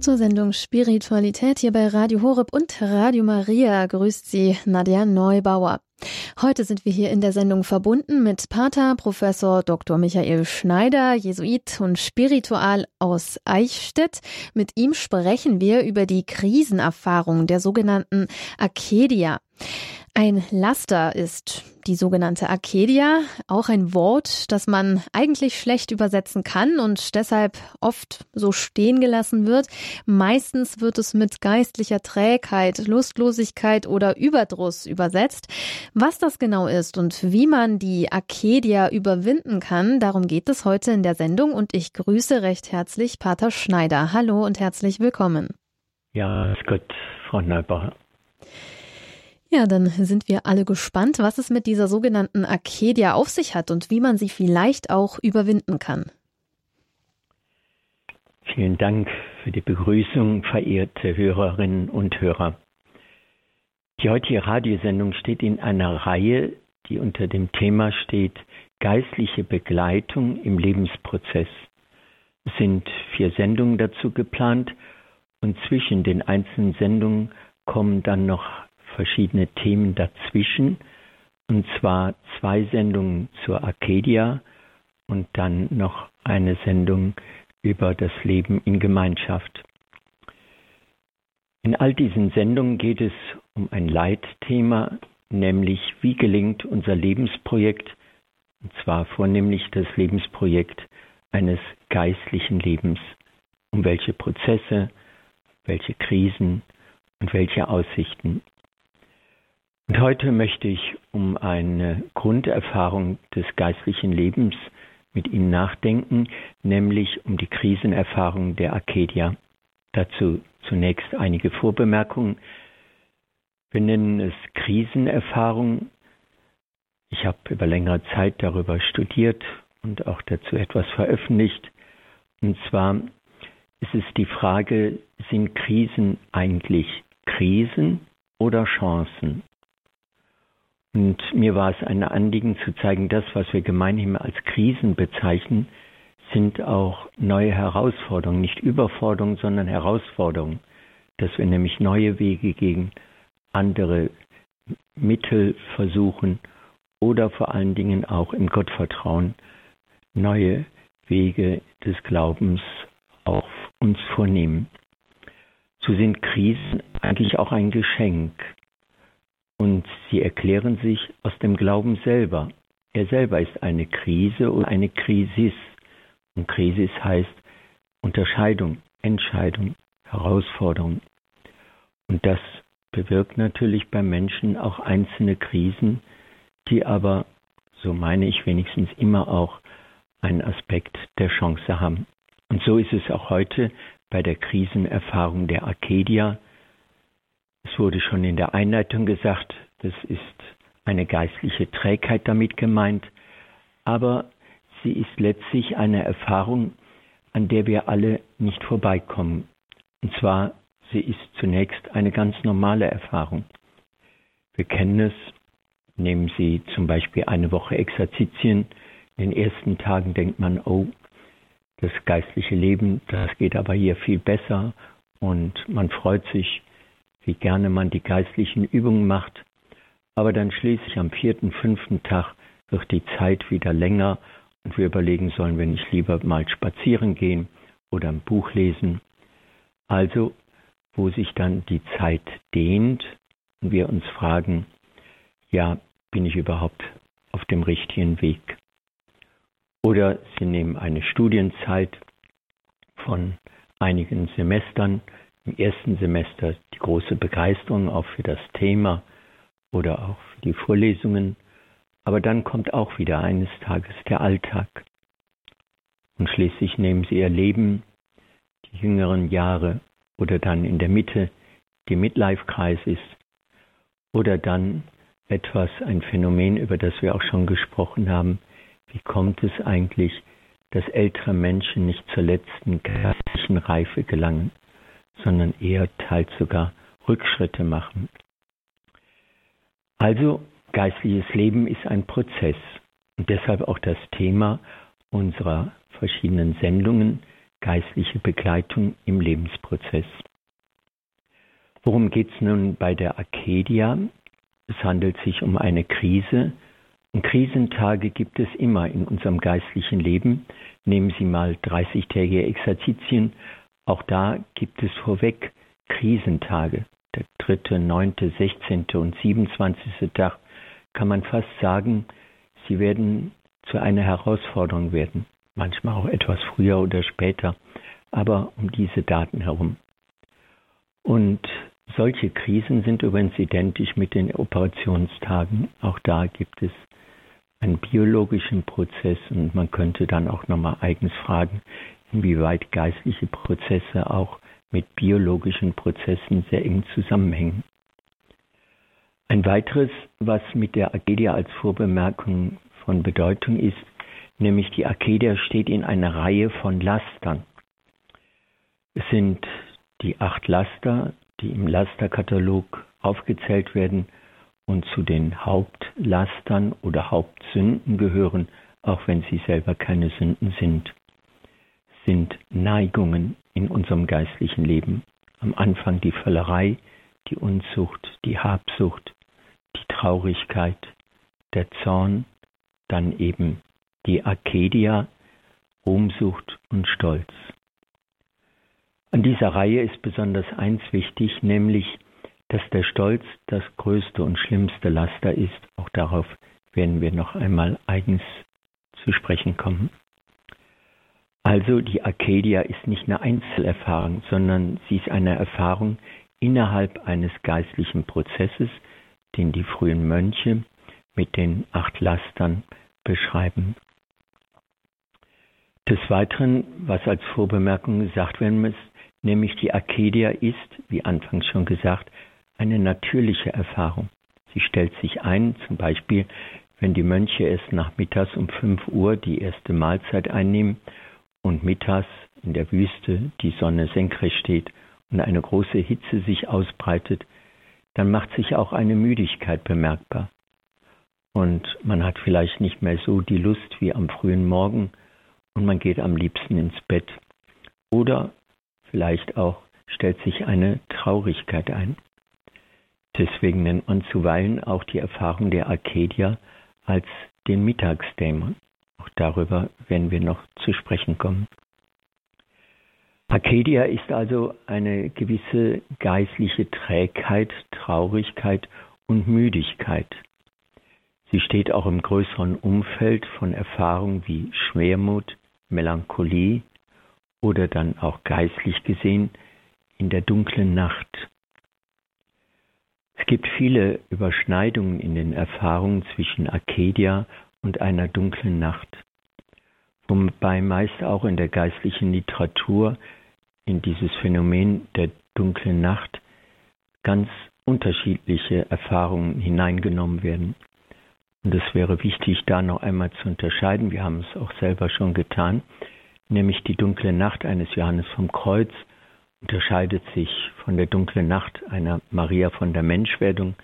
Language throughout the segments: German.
Zur Sendung Spiritualität hier bei Radio Horeb und Radio Maria grüßt Sie Nadja Neubauer. Heute sind wir hier in der Sendung verbunden mit Pater Professor Dr. Michael Schneider, Jesuit und Spiritual aus Eichstätt. Mit ihm sprechen wir über die Krisenerfahrung der sogenannten Akedia. Ein Laster ist die sogenannte Akedia, auch ein Wort, das man eigentlich schlecht übersetzen kann und deshalb oft so stehen gelassen wird. Meistens wird es mit geistlicher Trägheit, Lustlosigkeit oder Überdruss übersetzt. Was das genau ist und wie man die Akedia überwinden kann, darum geht es heute in der Sendung und ich grüße recht herzlich Pater Schneider. Hallo und herzlich willkommen. Ja, ist gut, Frau Neubauer. Ja, dann sind wir alle gespannt, was es mit dieser sogenannten Akedia auf sich hat und wie man sie vielleicht auch überwinden kann. Vielen Dank für die Begrüßung, verehrte Hörerinnen und Hörer. Die heutige Radiosendung steht in einer Reihe, die unter dem Thema steht Geistliche Begleitung im Lebensprozess. Es sind vier Sendungen dazu geplant und zwischen den einzelnen Sendungen kommen dann noch verschiedene Themen dazwischen, und zwar zwei Sendungen zur Arcadia und dann noch eine Sendung über das Leben in Gemeinschaft. In all diesen Sendungen geht es um ein Leitthema, nämlich wie gelingt unser Lebensprojekt, und zwar vornehmlich das Lebensprojekt eines geistlichen Lebens, um welche Prozesse, welche Krisen und welche Aussichten und heute möchte ich um eine Grunderfahrung des geistlichen Lebens mit Ihnen nachdenken, nämlich um die Krisenerfahrung der Arcadia. Dazu zunächst einige Vorbemerkungen. Wir nennen es Krisenerfahrung. Ich habe über längere Zeit darüber studiert und auch dazu etwas veröffentlicht. Und zwar ist es die Frage, sind Krisen eigentlich Krisen oder Chancen? Und mir war es ein Anliegen zu zeigen, das, was wir gemeinhin als Krisen bezeichnen, sind auch neue Herausforderungen, nicht Überforderungen, sondern Herausforderungen, dass wir nämlich neue Wege gegen andere Mittel versuchen oder vor allen Dingen auch im Gottvertrauen neue Wege des Glaubens auf uns vornehmen. So sind Krisen eigentlich auch ein Geschenk, und sie erklären sich aus dem Glauben selber. Er selber ist eine Krise oder eine Krisis. Und Krisis heißt Unterscheidung, Entscheidung, Herausforderung. Und das bewirkt natürlich beim Menschen auch einzelne Krisen, die aber, so meine ich wenigstens, immer auch einen Aspekt der Chance haben. Und so ist es auch heute bei der Krisenerfahrung der Arcadia, es wurde schon in der Einleitung gesagt, das ist eine geistliche Trägheit damit gemeint, aber sie ist letztlich eine Erfahrung, an der wir alle nicht vorbeikommen. Und zwar, sie ist zunächst eine ganz normale Erfahrung. Wir kennen es, nehmen Sie zum Beispiel eine Woche Exerzitien. In den ersten Tagen denkt man, oh, das geistliche Leben, das geht aber hier viel besser und man freut sich wie gerne man die geistlichen Übungen macht, aber dann schließlich am vierten, fünften Tag wird die Zeit wieder länger und wir überlegen, sollen wir nicht lieber mal spazieren gehen oder ein Buch lesen. Also, wo sich dann die Zeit dehnt und wir uns fragen, ja, bin ich überhaupt auf dem richtigen Weg? Oder Sie nehmen eine Studienzeit von einigen Semestern, im ersten Semester die große Begeisterung auch für das Thema oder auch für die Vorlesungen, aber dann kommt auch wieder eines Tages der Alltag. Und schließlich nehmen sie ihr Leben, die jüngeren Jahre oder dann in der Mitte die Midlife-Crisis oder dann etwas, ein Phänomen, über das wir auch schon gesprochen haben. Wie kommt es eigentlich, dass ältere Menschen nicht zur letzten geistlichen Reife gelangen? Sondern eher teils sogar Rückschritte machen. Also geistliches Leben ist ein Prozess und deshalb auch das Thema unserer verschiedenen Sendungen, geistliche Begleitung im Lebensprozess. Worum geht es nun bei der Arcadia? Es handelt sich um eine Krise. Und Krisentage gibt es immer in unserem geistlichen Leben. Nehmen Sie mal 30-tägige Exerzitien. Auch da gibt es vorweg Krisentage. Der dritte, neunte, sechzehnte und 27. Tag kann man fast sagen, sie werden zu einer Herausforderung werden. Manchmal auch etwas früher oder später, aber um diese Daten herum. Und solche Krisen sind übrigens identisch mit den Operationstagen. Auch da gibt es einen biologischen Prozess und man könnte dann auch nochmal eigens fragen, inwieweit geistliche Prozesse auch mit biologischen Prozessen sehr eng zusammenhängen. Ein weiteres, was mit der Agedia als Vorbemerkung von Bedeutung ist, nämlich die Akedia steht in einer Reihe von Lastern. Es sind die acht Laster, die im Lasterkatalog aufgezählt werden und zu den Hauptlastern oder Hauptsünden gehören, auch wenn sie selber keine Sünden sind, sind Neigungen in unserem geistlichen Leben. Am Anfang die Völlerei, die Unzucht, die Habsucht, die Traurigkeit, der Zorn, dann eben die Arcadia, Ruhmsucht und Stolz. An dieser Reihe ist besonders eins wichtig, nämlich, dass der Stolz das größte und schlimmste Laster ist. Auch darauf werden wir noch einmal eigens zu sprechen kommen. Also die Arcadia ist nicht eine Einzelerfahrung, sondern sie ist eine Erfahrung innerhalb eines geistlichen Prozesses, den die frühen Mönche mit den acht Lastern beschreiben. Des Weiteren, was als Vorbemerkung gesagt werden muss, nämlich die Arcadia ist, wie anfangs schon gesagt, eine natürliche Erfahrung. Sie stellt sich ein, zum Beispiel, wenn die Mönche erst nachmittags um 5 Uhr die erste Mahlzeit einnehmen und mittags in der Wüste die Sonne senkrecht steht und eine große Hitze sich ausbreitet, dann macht sich auch eine Müdigkeit bemerkbar. Und man hat vielleicht nicht mehr so die Lust wie am frühen Morgen und man geht am liebsten ins Bett. Oder vielleicht auch stellt sich eine Traurigkeit ein. Deswegen nennt man zuweilen auch die Erfahrung der Arcadia als den Mittagsdämon. Auch darüber werden wir noch zu sprechen kommen. Arcadia ist also eine gewisse geistliche Trägheit, Traurigkeit und Müdigkeit. Sie steht auch im größeren Umfeld von Erfahrungen wie Schwermut, Melancholie oder dann auch geistlich gesehen in der dunklen Nacht. Es gibt viele Überschneidungen in den Erfahrungen zwischen Arcadia und einer dunklen Nacht, wobei meist auch in der geistlichen Literatur in dieses Phänomen der dunklen Nacht ganz unterschiedliche Erfahrungen hineingenommen werden. Und es wäre wichtig, da noch einmal zu unterscheiden, wir haben es auch selber schon getan, nämlich die dunkle Nacht eines Johannes vom Kreuz unterscheidet sich von der dunklen Nacht einer Maria von der Menschwerdung,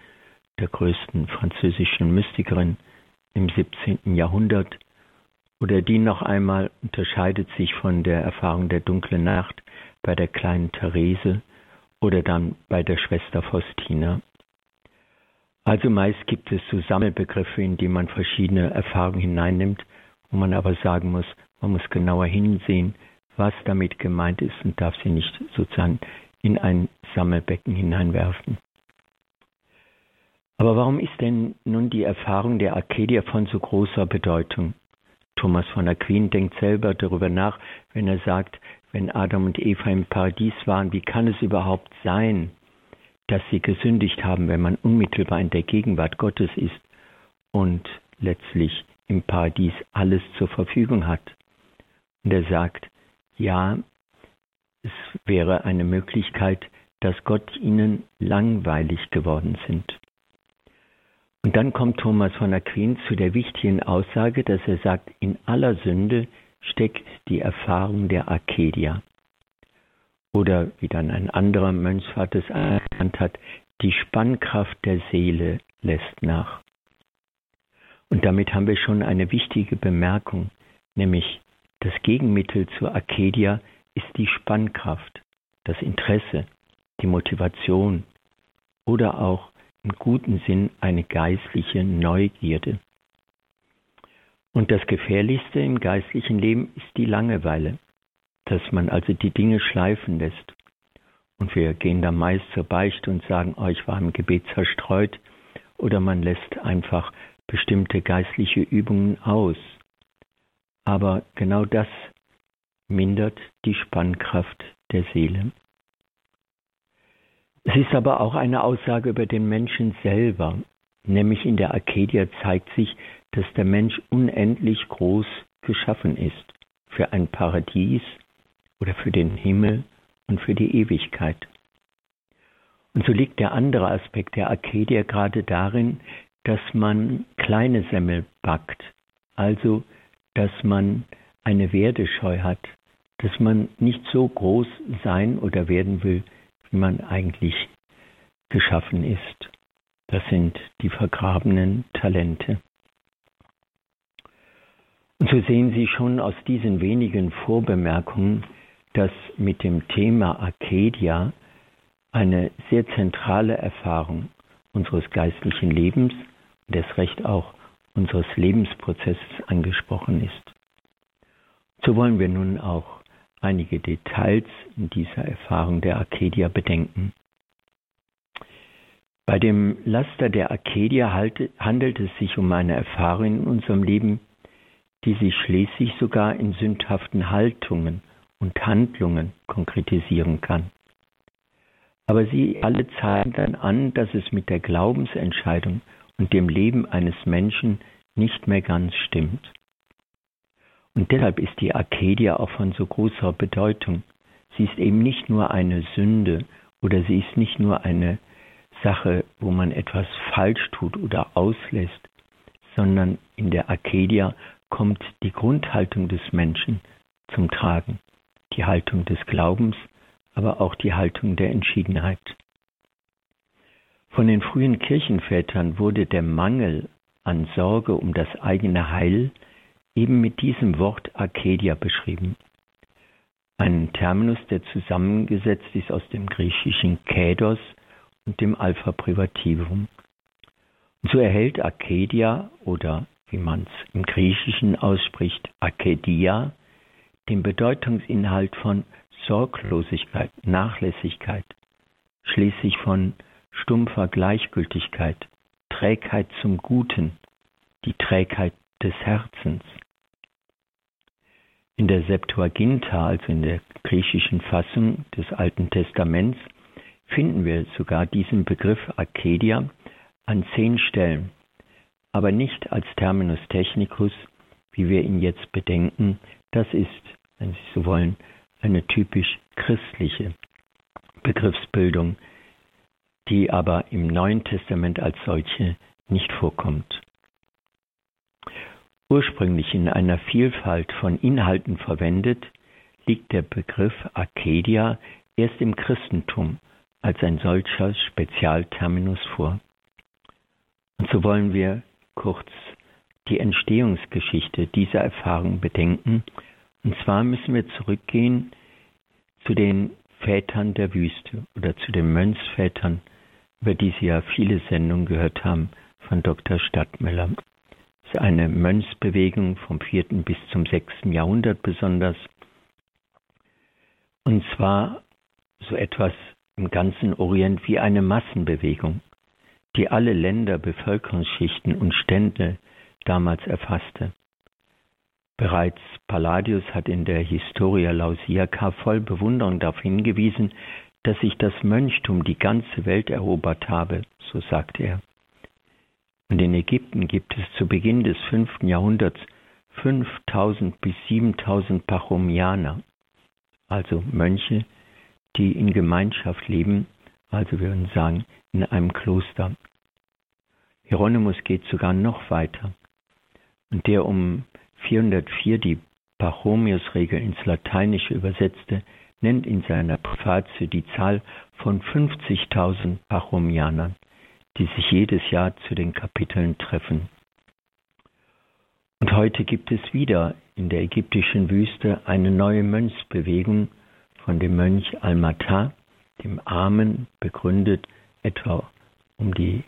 der größten französischen Mystikerin im 17. Jahrhundert, oder die noch einmal unterscheidet sich von der Erfahrung der dunklen Nacht bei der kleinen Therese oder dann bei der Schwester Faustina. Also meist gibt es so Sammelbegriffe, in die man verschiedene Erfahrungen hineinnimmt, wo man aber sagen muss, man muss genauer hinsehen, was damit gemeint ist und darf sie nicht sozusagen in ein Sammelbecken hineinwerfen. Aber warum ist denn nun die Erfahrung der Arcadia von so großer Bedeutung? Thomas von Aquin denkt selber darüber nach, wenn er sagt, wenn Adam und Eva im Paradies waren, wie kann es überhaupt sein, dass sie gesündigt haben, wenn man unmittelbar in der Gegenwart Gottes ist und letztlich im Paradies alles zur Verfügung hat? Und er sagt, ja, es wäre eine Möglichkeit, dass Gott ihnen langweilig geworden sind. Und dann kommt Thomas von Aquin zu der wichtigen Aussage, dass er sagt, in aller Sünde steckt die Erfahrung der Arcadia. Oder wie dann ein anderer Mönchsvater es erkannt hat, die Spannkraft der Seele lässt nach. Und damit haben wir schon eine wichtige Bemerkung, nämlich das Gegenmittel zur Arcadia ist die Spannkraft, das Interesse, die Motivation oder auch im guten Sinn eine geistliche Neugierde. Und das Gefährlichste im geistlichen Leben ist die Langeweile, dass man also die Dinge schleifen lässt. Und wir gehen da meist zur Beichte und sagen, oh, ich war im Gebet zerstreut, oder man lässt einfach bestimmte geistliche Übungen aus. Aber genau das mindert die Spannkraft der Seele. Es ist aber auch eine Aussage über den Menschen selber, nämlich in der Arcadia zeigt sich, dass der Mensch unendlich groß geschaffen ist für ein Paradies oder für den Himmel und für die Ewigkeit. Und so liegt der andere Aspekt der Arcadia gerade darin, dass man kleine Semmel backt, also dass man eine Werdescheu hat, dass man nicht so groß sein oder werden will, wie man eigentlich geschaffen ist. Das sind die vergrabenen Talente. Und so sehen Sie schon aus diesen wenigen Vorbemerkungen, dass mit dem Thema Arcadia eine sehr zentrale Erfahrung unseres geistlichen Lebens und erst recht auch unseres Lebensprozesses angesprochen ist. So wollen wir nun auch einige Details in dieser Erfahrung der Arcadia bedenken. Bei dem Laster der Arcadia handelt es sich um eine Erfahrung in unserem Leben, die sich schließlich sogar in sündhaften Haltungen und Handlungen konkretisieren kann. Aber sie alle zeigen dann an, dass es mit der Glaubensentscheidung und dem Leben eines Menschen nicht mehr ganz stimmt. Und deshalb ist die Arcadia auch von so großer Bedeutung. Sie ist eben nicht nur eine Sünde oder sie ist nicht nur eine Sache, wo man etwas falsch tut oder auslässt, sondern in der Arcadia kommt die Grundhaltung des Menschen zum Tragen, die Haltung des Glaubens, aber auch die Haltung der Entschiedenheit. Von den frühen Kirchenvätern wurde der Mangel an Sorge um das eigene Heil eben mit diesem Wort Arcadia beschrieben. Ein Terminus, der zusammengesetzt ist aus dem griechischen Kädos und dem Alpha Privativum. Und so erhält Arcadia oder wie man es im Griechischen ausspricht, Arcadia, den Bedeutungsinhalt von Sorglosigkeit, Nachlässigkeit, schließlich von stumpfer Gleichgültigkeit, Trägheit zum Guten, die Trägheit des Herzens. In der Septuaginta, also in der griechischen Fassung des Alten Testaments, finden wir sogar diesen Begriff Arcadia an zehn Stellen, aber nicht als Terminus technicus, wie wir ihn jetzt bedenken. Das ist, wenn Sie so wollen, eine typisch christliche Begriffsbildung, die aber im Neuen Testament als solche nicht vorkommt. Ursprünglich in einer Vielfalt von Inhalten verwendet, liegt der Begriff Arcadia erst im Christentum als ein solcher Spezialterminus vor. Und so wollen wir kurz die Entstehungsgeschichte dieser Erfahrung bedenken. Und zwar müssen wir zurückgehen zu den Vätern der Wüste oder zu den Mönchsvätern, über die Sie ja viele Sendungen gehört haben von Dr. Stadtmüller. Ist eine Mönchsbewegung vom 4. bis zum 6. Jahrhundert besonders. Und zwar so etwas im ganzen Orient wie eine Massenbewegung, die alle Länder, Bevölkerungsschichten und Stände damals erfasste. Bereits Palladius hat in der Historia Lausiaca voll Bewunderung darauf hingewiesen, dass sich das Mönchtum die ganze Welt erobert habe, so sagte er. Und in Ägypten gibt es zu Beginn des fünften Jahrhunderts 5000 bis 7000 Pachomianer, also Mönche, die in Gemeinschaft leben, also wir würden sagen, in einem Kloster. Hieronymus geht sogar noch weiter. Und der um 404 die Pachomius-Regel ins Lateinische übersetzte, nennt in seiner Präfatie die Zahl von 50.000 Pachomianern, die sich jedes Jahr zu den Kapiteln treffen. Und heute gibt es wieder in der ägyptischen Wüste eine neue Mönchsbewegung von dem Mönch Almatin, dem Armen, begründet, etwa um die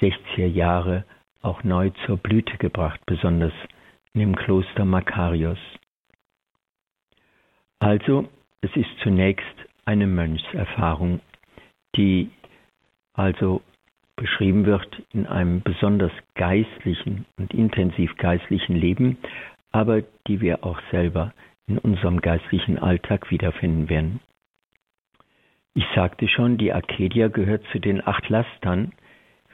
60er Jahre auch neu zur Blüte gebracht, besonders in dem Kloster Makarios. Also, es ist zunächst eine Mönchserfahrung, die also beschrieben wird in einem besonders geistlichen und intensiv geistlichen Leben, aber die wir auch selber in unserem geistlichen Alltag wiederfinden werden. Ich sagte schon, die Arcadia gehört zu den acht Lastern,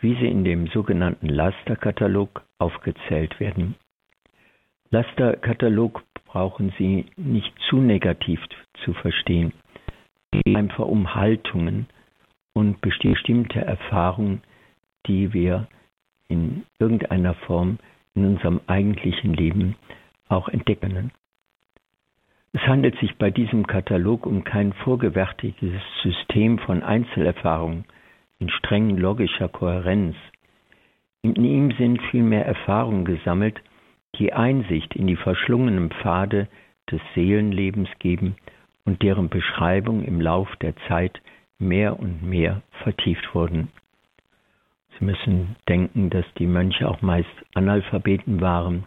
wie sie in dem sogenannten Lasterkatalog aufgezählt werden. Lasterkatalog brauchen Sie nicht zu negativ zu verstehen. Es geht einfach um Haltungen und bestimmte Erfahrungen, die wir in irgendeiner Form in unserem eigentlichen Leben auch entdecken. Es handelt sich bei diesem Katalog um kein vorgefertigtes System von Einzelerfahrungen in streng logischer Kohärenz. In ihm sind vielmehr Erfahrungen gesammelt, die Einsicht in die verschlungenen Pfade des Seelenlebens geben und deren Beschreibung im Lauf der Zeit mehr und mehr vertieft wurden. Sie müssen denken, dass die Mönche auch meist Analphabeten waren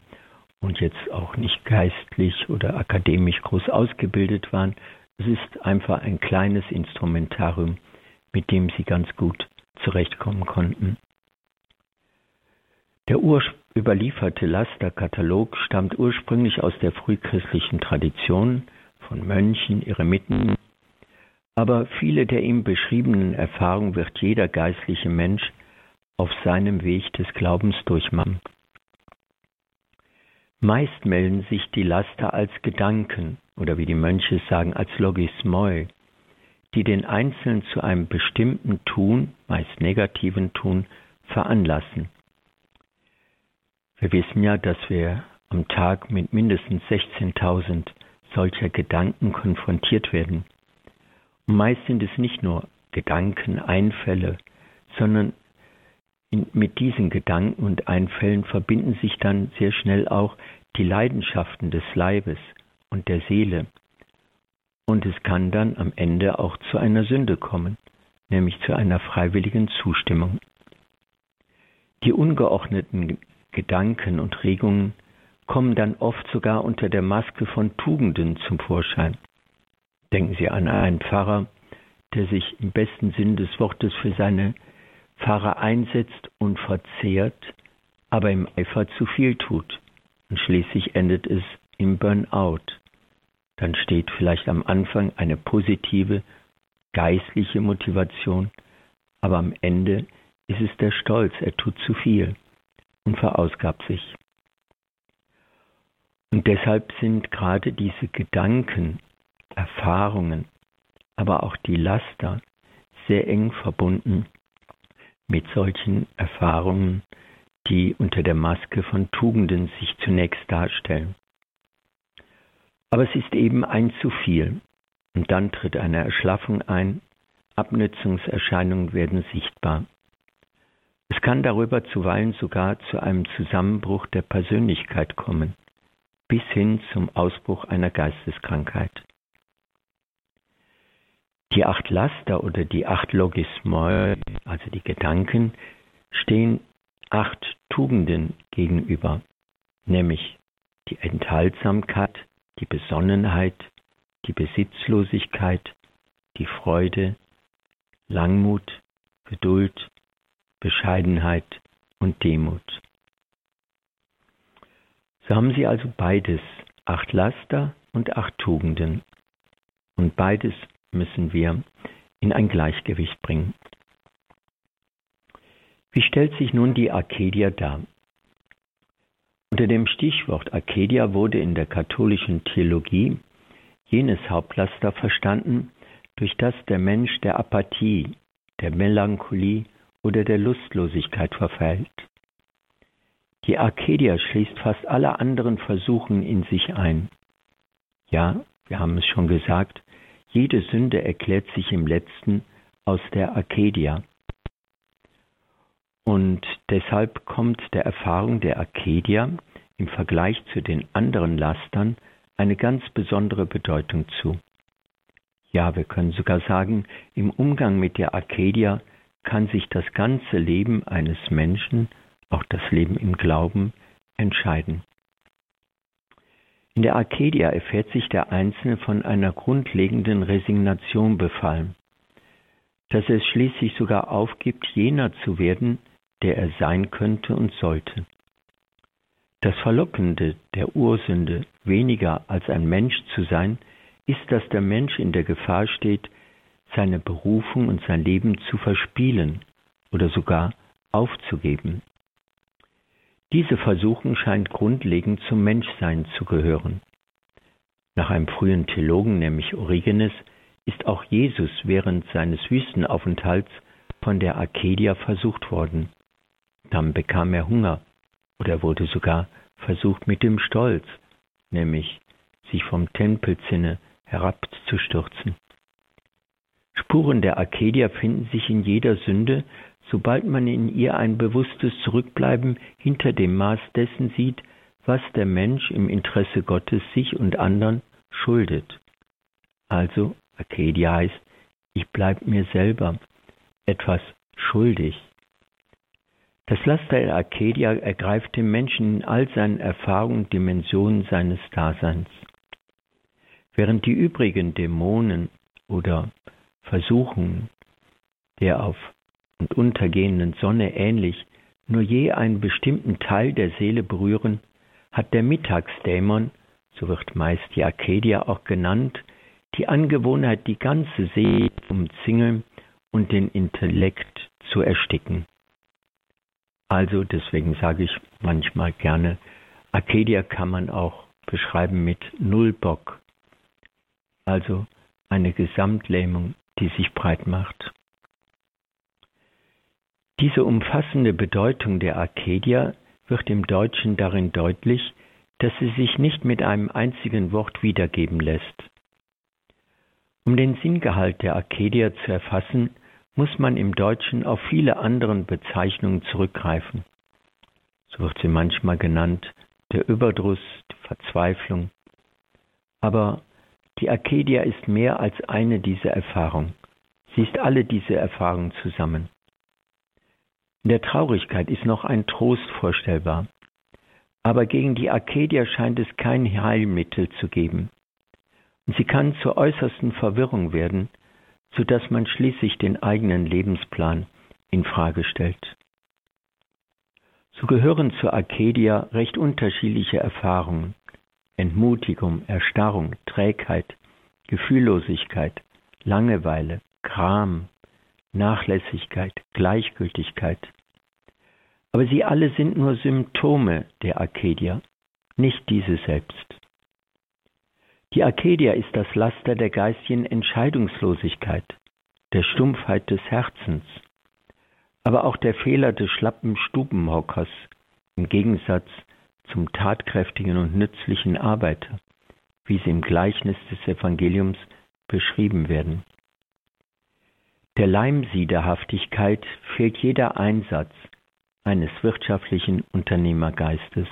und jetzt auch nicht geistlich oder akademisch groß ausgebildet waren. Es ist einfach ein kleines Instrumentarium, mit dem sie ganz gut zurechtkommen konnten. Der überlieferte Lasterkatalog stammt ursprünglich aus der frühchristlichen Tradition von Mönchen, Eremiten, aber viele der ihm beschriebenen Erfahrungen wird jeder geistliche Mensch auf seinem Weg des Glaubens durchmachen. Meist melden sich die Laster als Gedanken oder wie die Mönche sagen als Logismoi, die den Einzelnen zu einem bestimmten Tun, meist negativen Tun, veranlassen. Wir wissen ja, dass wir am Tag mit mindestens 16.000 solcher Gedanken konfrontiert werden. Und meist sind es nicht nur Gedanken, Einfälle, sondern mit diesen Gedanken und Einfällen verbinden sich dann sehr schnell auch die Leidenschaften des Leibes und der Seele. Und es kann dann am Ende auch zu einer Sünde kommen, nämlich zu einer freiwilligen Zustimmung. Die ungeordneten Gedanken und Regungen kommen dann oft sogar unter der Maske von Tugenden zum Vorschein. Denken Sie an einen Pfarrer, der sich im besten Sinn des Wortes für seine Pfarrer einsetzt und verzehrt, aber im Eifer zu viel tut. Und schließlich endet es im Burnout. Dann steht vielleicht am Anfang eine positive geistliche Motivation, aber am Ende ist es der Stolz, er tut zu viel und verausgabt sich. Und deshalb sind gerade diese Gedanken, Erfahrungen, aber auch die Laster sehr eng verbunden mit solchen Erfahrungen, die unter der Maske von Tugenden sich zunächst darstellen. Aber es ist eben ein zu viel, und dann tritt eine Erschlaffung ein, Abnützungserscheinungen werden sichtbar. Es kann darüber zuweilen sogar zu einem Zusammenbruch der Persönlichkeit kommen, bis hin zum Ausbruch einer Geisteskrankheit. Die acht Laster oder die acht Logismoi, also die Gedanken, stehen acht Tugenden gegenüber, nämlich die Enthaltsamkeit, die Besonnenheit, die Besitzlosigkeit, die Freude, Langmut, Geduld, Bescheidenheit und Demut. So haben sie also beides, acht Laster und acht Tugenden. Und beides müssen wir in ein Gleichgewicht bringen. Wie stellt sich nun die Arcadia dar? Unter dem Stichwort Arcadia wurde in der katholischen Theologie jenes Hauptlaster verstanden, durch das der Mensch der Apathie, der Melancholie oder der Lustlosigkeit verfällt. Die Arcadia schließt fast alle anderen Versuchen in sich ein. Ja, wir haben es schon gesagt, jede Sünde erklärt sich im letzten aus der Arcadia. Und deshalb kommt der Erfahrung der Arcadia im Vergleich zu den anderen Lastern eine ganz besondere Bedeutung zu. Ja, wir können sogar sagen, im Umgang mit der Arcadia kann sich das ganze Leben eines Menschen, auch das Leben im Glauben, entscheiden. In der Arcadia erfährt sich der Einzelne von einer grundlegenden Resignation befallen, dass er es schließlich sogar aufgibt, jener zu werden, der er sein könnte und sollte. Das Verlockende der Ursünde, weniger als ein Mensch zu sein, ist, dass der Mensch in der Gefahr steht, seine Berufung und sein Leben zu verspielen oder sogar aufzugeben. Diese Versuchung scheint grundlegend zum Menschsein zu gehören. Nach einem frühen Theologen, nämlich Origenes, ist auch Jesus während seines Wüstenaufenthalts von der Arcadia versucht worden. Dann bekam er Hunger oder wurde sogar versucht mit dem Stolz, nämlich sich vom Tempelzinne herabzustürzen. Spuren der Arcadia finden sich in jeder Sünde, sobald man in ihr ein bewusstes Zurückbleiben hinter dem Maß dessen sieht, was der Mensch im Interesse Gottes sich und anderen schuldet. Also, Arcadia heißt, ich bleib mir selber etwas schuldig. Das Laster der Arcadia ergreift den Menschen in all seinen Erfahrungen und Dimensionen seines Daseins. Während die übrigen Dämonen oder Versuchungen der auf und untergehenden Sonne ähnlich nur je einen bestimmten Teil der Seele berühren, hat der Mittagsdämon, so wird meist die Arcadia auch genannt, die Angewohnheit, die ganze Seele umzingeln und den Intellekt zu ersticken. Also deswegen sage ich manchmal gerne, Arcadia kann man auch beschreiben mit Null Bock. Also eine Gesamtlähmung, die sich breit macht. Diese umfassende Bedeutung der Arcadia wird im Deutschen darin deutlich, dass sie sich nicht mit einem einzigen Wort wiedergeben lässt. Um den Sinngehalt der Arcadia zu erfassen, muss man im Deutschen auf viele andere Bezeichnungen zurückgreifen. So wird sie manchmal genannt, der Überdruss, die Verzweiflung. Aber die Arcadia ist mehr als eine dieser Erfahrungen. Sie ist alle diese Erfahrungen zusammen. In der Traurigkeit ist noch ein Trost vorstellbar. Aber gegen die Arcadia scheint es kein Heilmittel zu geben. Und sie kann zur äußersten Verwirrung werden, so dass man schließlich den eigenen Lebensplan in Frage stellt. So gehören zur Arcadia recht unterschiedliche Erfahrungen. Entmutigung, Erstarrung, Trägheit, Gefühllosigkeit, Langeweile, Gram, Nachlässigkeit, Gleichgültigkeit. Aber sie alle sind nur Symptome der Arcadia, nicht diese selbst. Die Arcadia ist das Laster der geistigen Entscheidungslosigkeit, der Stumpfheit des Herzens, aber auch der Fehler des schlappen Stubenhockers im Gegensatz zum tatkräftigen und nützlichen Arbeiter, wie sie im Gleichnis des Evangeliums beschrieben werden. Der Leimsiederhaftigkeit fehlt jeder Einsatz eines wirtschaftlichen Unternehmergeistes.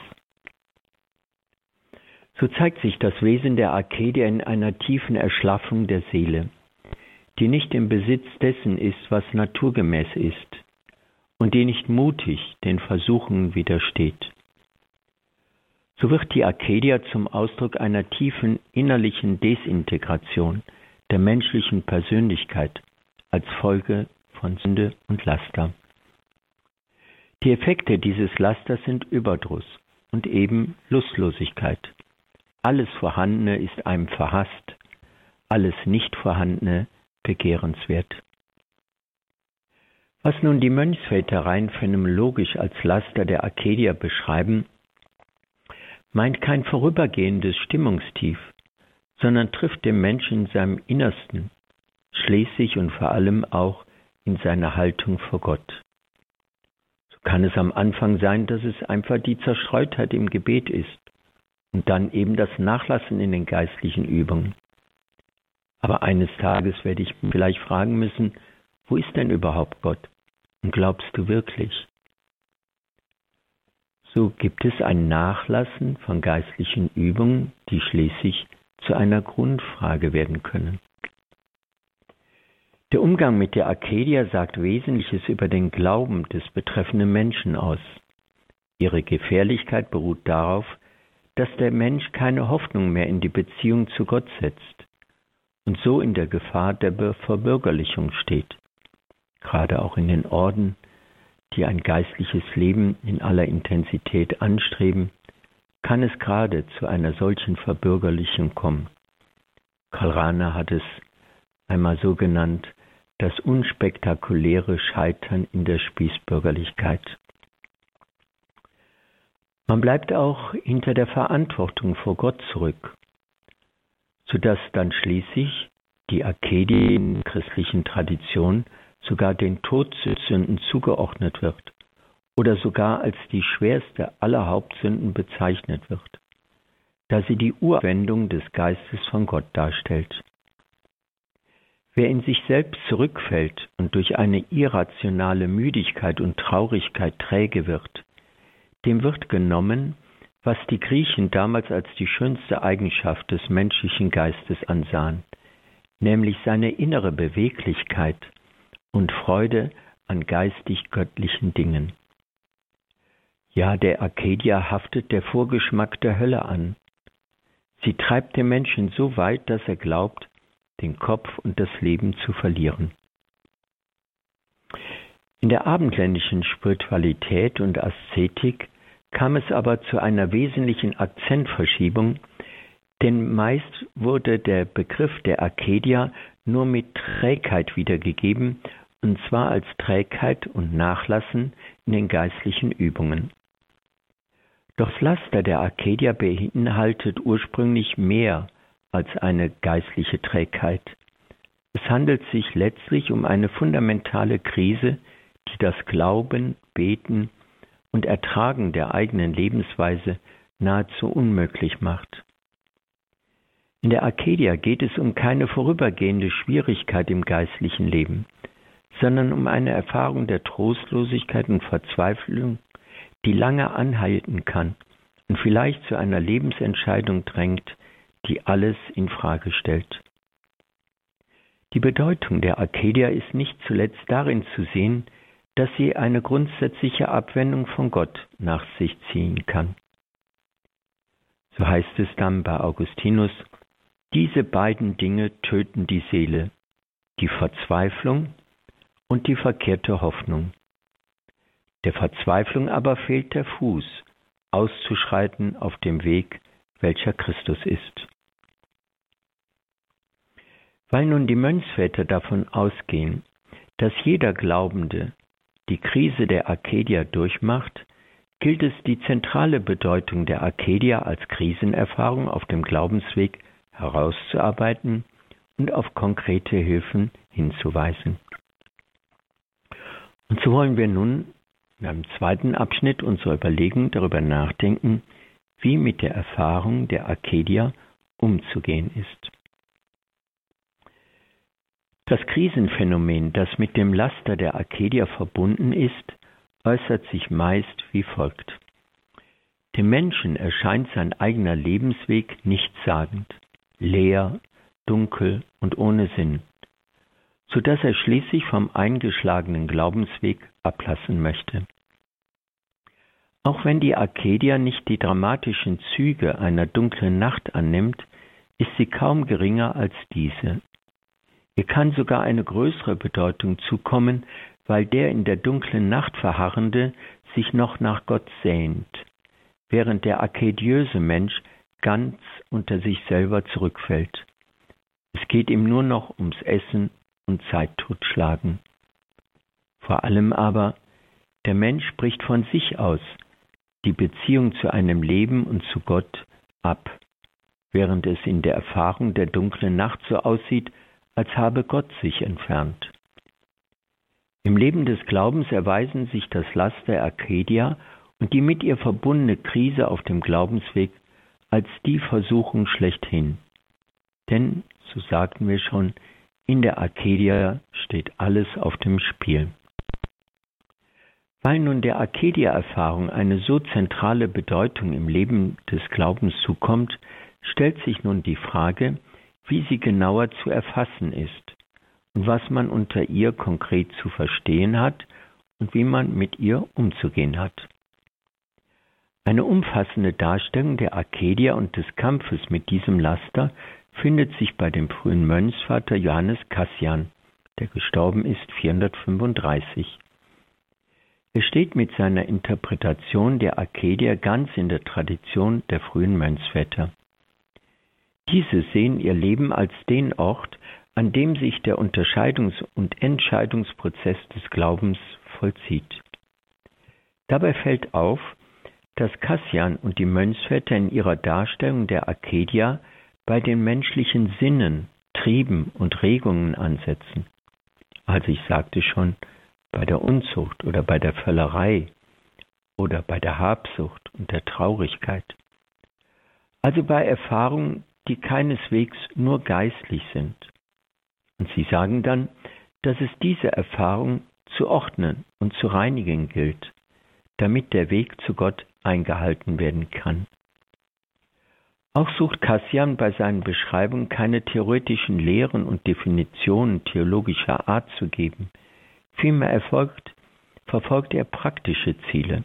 So zeigt sich das Wesen der Arcadia in einer tiefen Erschlaffung der Seele, die nicht im Besitz dessen ist, was naturgemäß ist, und die nicht mutig den Versuchen widersteht. So wird die Arcadia zum Ausdruck einer tiefen innerlichen Desintegration der menschlichen Persönlichkeit als Folge von Sünde und Laster. Die Effekte dieses Lasters sind Überdruss und eben Lustlosigkeit. Alles Vorhandene ist einem verhasst, alles Nicht-Vorhandene begehrenswert. Was nun die Mönchsväter rein phänomenologisch als Laster der Arcadia beschreiben, meint kein vorübergehendes Stimmungstief, sondern trifft den Menschen in seinem Innersten, schließlich und vor allem auch in seiner Haltung vor Gott. So kann es am Anfang sein, dass es einfach die Zerstreutheit im Gebet ist und dann eben das Nachlassen in den geistlichen Übungen. Aber eines Tages werde ich vielleicht fragen müssen, wo ist denn überhaupt Gott? Und glaubst du wirklich? So gibt es ein Nachlassen von geistlichen Übungen, die schließlich zu einer Grundfrage werden können. Der Umgang mit der Arcadia sagt Wesentliches über den Glauben des betreffenden Menschen aus. Ihre Gefährlichkeit beruht darauf, dass der Mensch keine Hoffnung mehr in die Beziehung zu Gott setzt und so in der Gefahr der Verbürgerlichung steht. Gerade auch in den Orden, die ein geistliches Leben in aller Intensität anstreben, kann es gerade zu einer solchen Verbürgerlichung kommen. Karl Rahner hat es einmal so genannt, das unspektakuläre Scheitern in der Spießbürgerlichkeit. Man bleibt auch hinter der Verantwortung vor Gott zurück, sodass dann schließlich die Arkedien christlichen Tradition sogar den Todsünden zugeordnet wird oder sogar als die schwerste aller Hauptsünden bezeichnet wird, da sie die Urwendung des Geistes von Gott darstellt. Wer in sich selbst zurückfällt und durch eine irrationale Müdigkeit und Traurigkeit träge wird, dem wird genommen, was die Griechen damals als die schönste Eigenschaft des menschlichen Geistes ansahen, nämlich seine innere Beweglichkeit und Freude an geistig-göttlichen Dingen. Ja, der Arcadia haftet der Vorgeschmack der Hölle an. Sie treibt den Menschen so weit, dass er glaubt, den Kopf und das Leben zu verlieren. In der abendländischen Spiritualität und Aszetik kam es aber zu einer wesentlichen Akzentverschiebung, denn meist wurde der Begriff der Arcadia nur mit Trägheit wiedergegeben, und zwar als Trägheit und Nachlassen in den geistlichen Übungen. Doch das Laster der Arcadia beinhaltet ursprünglich mehr als eine geistliche Trägheit. Es handelt sich letztlich um eine fundamentale Krise, die das Glauben, Beten und Ertragen der eigenen Lebensweise nahezu unmöglich macht. In der Arcadia geht es um keine vorübergehende Schwierigkeit im geistlichen Leben, sondern um eine Erfahrung der Trostlosigkeit und Verzweiflung, die lange anhalten kann und vielleicht zu einer Lebensentscheidung drängt, die alles in Frage stellt. Die Bedeutung der Arcadia ist nicht zuletzt darin zu sehen, dass sie eine grundsätzliche Abwendung von Gott nach sich ziehen kann. So heißt es dann bei Augustinus, diese beiden Dinge töten die Seele, die Verzweiflung und die verkehrte Hoffnung. Der Verzweiflung aber fehlt der Fuß, auszuschreiten auf dem Weg, welcher Christus ist. Weil nun die Mönchsväter davon ausgehen, dass jeder Glaubende die Krise der Arcadia durchmacht, gilt es, die zentrale Bedeutung der Arcadia als Krisenerfahrung auf dem Glaubensweg herauszuarbeiten und auf konkrete Hilfen hinzuweisen. Und so wollen wir nun in einem zweiten Abschnitt unserer Überlegung darüber nachdenken, wie mit der Erfahrung der Arcadia umzugehen ist. Das Krisenphänomen, das mit dem Laster der Arcadia verbunden ist, äußert sich meist wie folgt. Dem Menschen erscheint sein eigener Lebensweg nichtssagend, leer, dunkel und ohne Sinn, so dass er schließlich vom eingeschlagenen Glaubensweg ablassen möchte. Auch wenn die Arcadia nicht die dramatischen Züge einer dunklen Nacht annimmt, ist sie kaum geringer als diese. Ihr kann sogar eine größere Bedeutung zukommen, weil der in der dunklen Nacht Verharrende sich noch nach Gott sehnt, während der arkadiöse Mensch ganz unter sich selber zurückfällt. Es geht ihm nur noch ums Essen und Zeit totschlagen. Vor allem aber, der Mensch bricht von sich aus die Beziehung zu einem Leben und zu Gott ab, während es in der Erfahrung der dunklen Nacht so aussieht, als habe Gott sich entfernt. Im Leben des Glaubens erweisen sich das Last der Arcadia und die mit ihr verbundene Krise auf dem Glaubensweg als die Versuchung schlechthin. Denn, so sagten wir schon, in der Arcadia steht alles auf dem Spiel. Weil nun der Arcadia-Erfahrung eine so zentrale Bedeutung im Leben des Glaubens zukommt, stellt sich nun die Frage, wie sie genauer zu erfassen ist und was man unter ihr konkret zu verstehen hat und wie man mit ihr umzugehen hat. Eine umfassende Darstellung der Arkedia und des Kampfes mit diesem Laster findet sich bei dem frühen Mönchsvater Johannes Cassian, der gestorben ist 435. Er steht mit seiner Interpretation der Arkedia ganz in der Tradition der frühen Mönchsväter. Diese sehen ihr Leben als den Ort, an dem sich der Unterscheidungs- und Entscheidungsprozess des Glaubens vollzieht. Dabei fällt auf, dass Cassian und die Mönchsväter in ihrer Darstellung der Arkedia bei den menschlichen Sinnen, Trieben und Regungen ansetzen. Also ich sagte schon, bei der Unzucht oder bei der Völlerei oder bei der Habsucht und der Traurigkeit. Also bei Erfahrungen, die keineswegs nur geistlich sind. Und sie sagen dann, dass es diese Erfahrung zu ordnen und zu reinigen gilt, damit der Weg zu Gott eingehalten werden kann. Auch sucht Cassian bei seinen Beschreibungen keine theoretischen Lehren und Definitionen theologischer Art zu geben. Vielmehr erfolgt, verfolgt er praktische Ziele.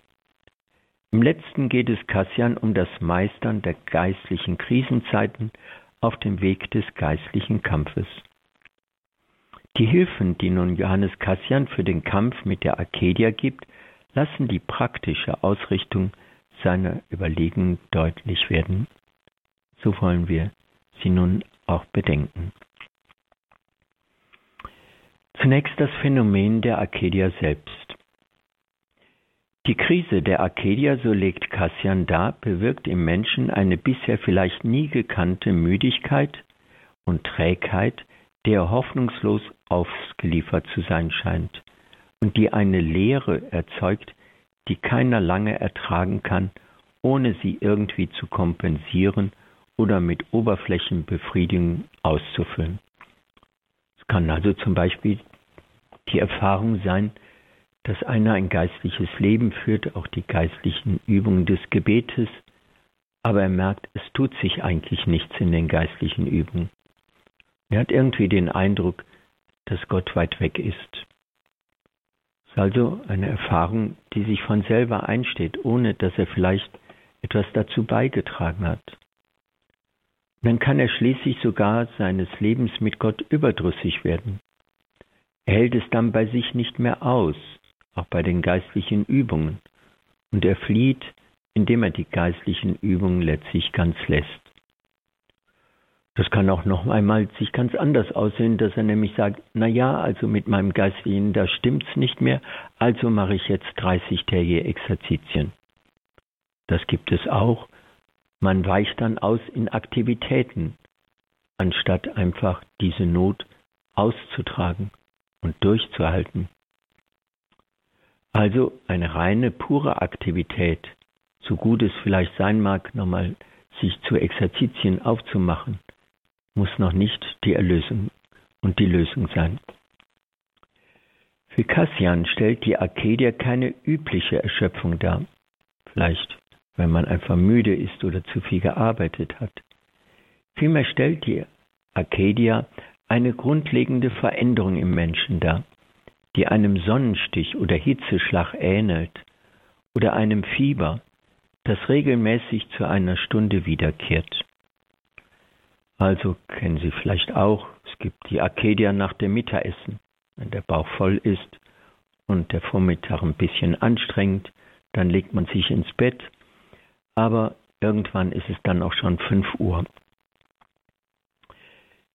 Im letzten geht es Cassian um das Meistern der geistlichen Krisenzeiten auf dem Weg des geistlichen Kampfes. Die Hilfen, die nun Johannes Cassian für den Kampf mit der Arkedia gibt, lassen die praktische Ausrichtung seiner Überlegungen deutlich werden. So wollen wir sie nun auch bedenken. Zunächst das Phänomen der Arkedia selbst. Die Krise der Arkedia, so legt Cassian dar, bewirkt im Menschen eine bisher vielleicht nie gekannte Müdigkeit und Trägheit, der hoffnungslos ausgeliefert zu sein scheint und die eine Leere erzeugt, die keiner lange ertragen kann, ohne sie irgendwie zu kompensieren oder mit Oberflächenbefriedigung auszufüllen. Es kann also zum Beispiel die Erfahrung sein, dass einer ein geistliches Leben führt, auch die geistlichen Übungen des Gebetes, aber er merkt, es tut sich eigentlich nichts in den geistlichen Übungen. Er hat irgendwie den Eindruck, dass Gott weit weg ist. Ist also eine Erfahrung, die sich von selber einsteht, ohne dass er vielleicht etwas dazu beigetragen hat. dann kann er schließlich sogar seines Lebens mit Gott überdrüssig werden. Er hält es dann bei sich nicht mehr aus, auch bei den geistlichen Übungen, und er flieht, indem er die geistlichen Übungen letztlich ganz lässt. Das kann auch noch einmal sich ganz anders aussehen, dass er nämlich sagt, na ja, also mit meinem Geistlichen, da stimmt's nicht mehr, also mache ich jetzt 30-tägige Exerzitien. Das gibt es auch. Man weicht dann aus in Aktivitäten, anstatt einfach diese Not auszutragen und durchzuhalten. Also eine reine, pure Aktivität, so gut es vielleicht sein mag, nochmal sich zu Exerzitien aufzumachen, muss noch nicht die Erlösung und die Lösung sein. Für Cassian stellt die Arcadia keine übliche Erschöpfung dar. Vielleicht, wenn man einfach müde ist oder zu viel gearbeitet hat. Vielmehr stellt die Arcadia eine grundlegende Veränderung im Menschen dar, die einem Sonnenstich oder Hitzeschlag ähnelt oder einem Fieber, das regelmäßig zu einer Stunde wiederkehrt. Also kennen Sie vielleicht auch, es gibt die Arcadia nach dem Mittagessen. Wenn der Bauch voll ist und der Vormittag ein bisschen anstrengend, dann legt man sich ins Bett. Aber irgendwann ist es dann auch schon 5 Uhr.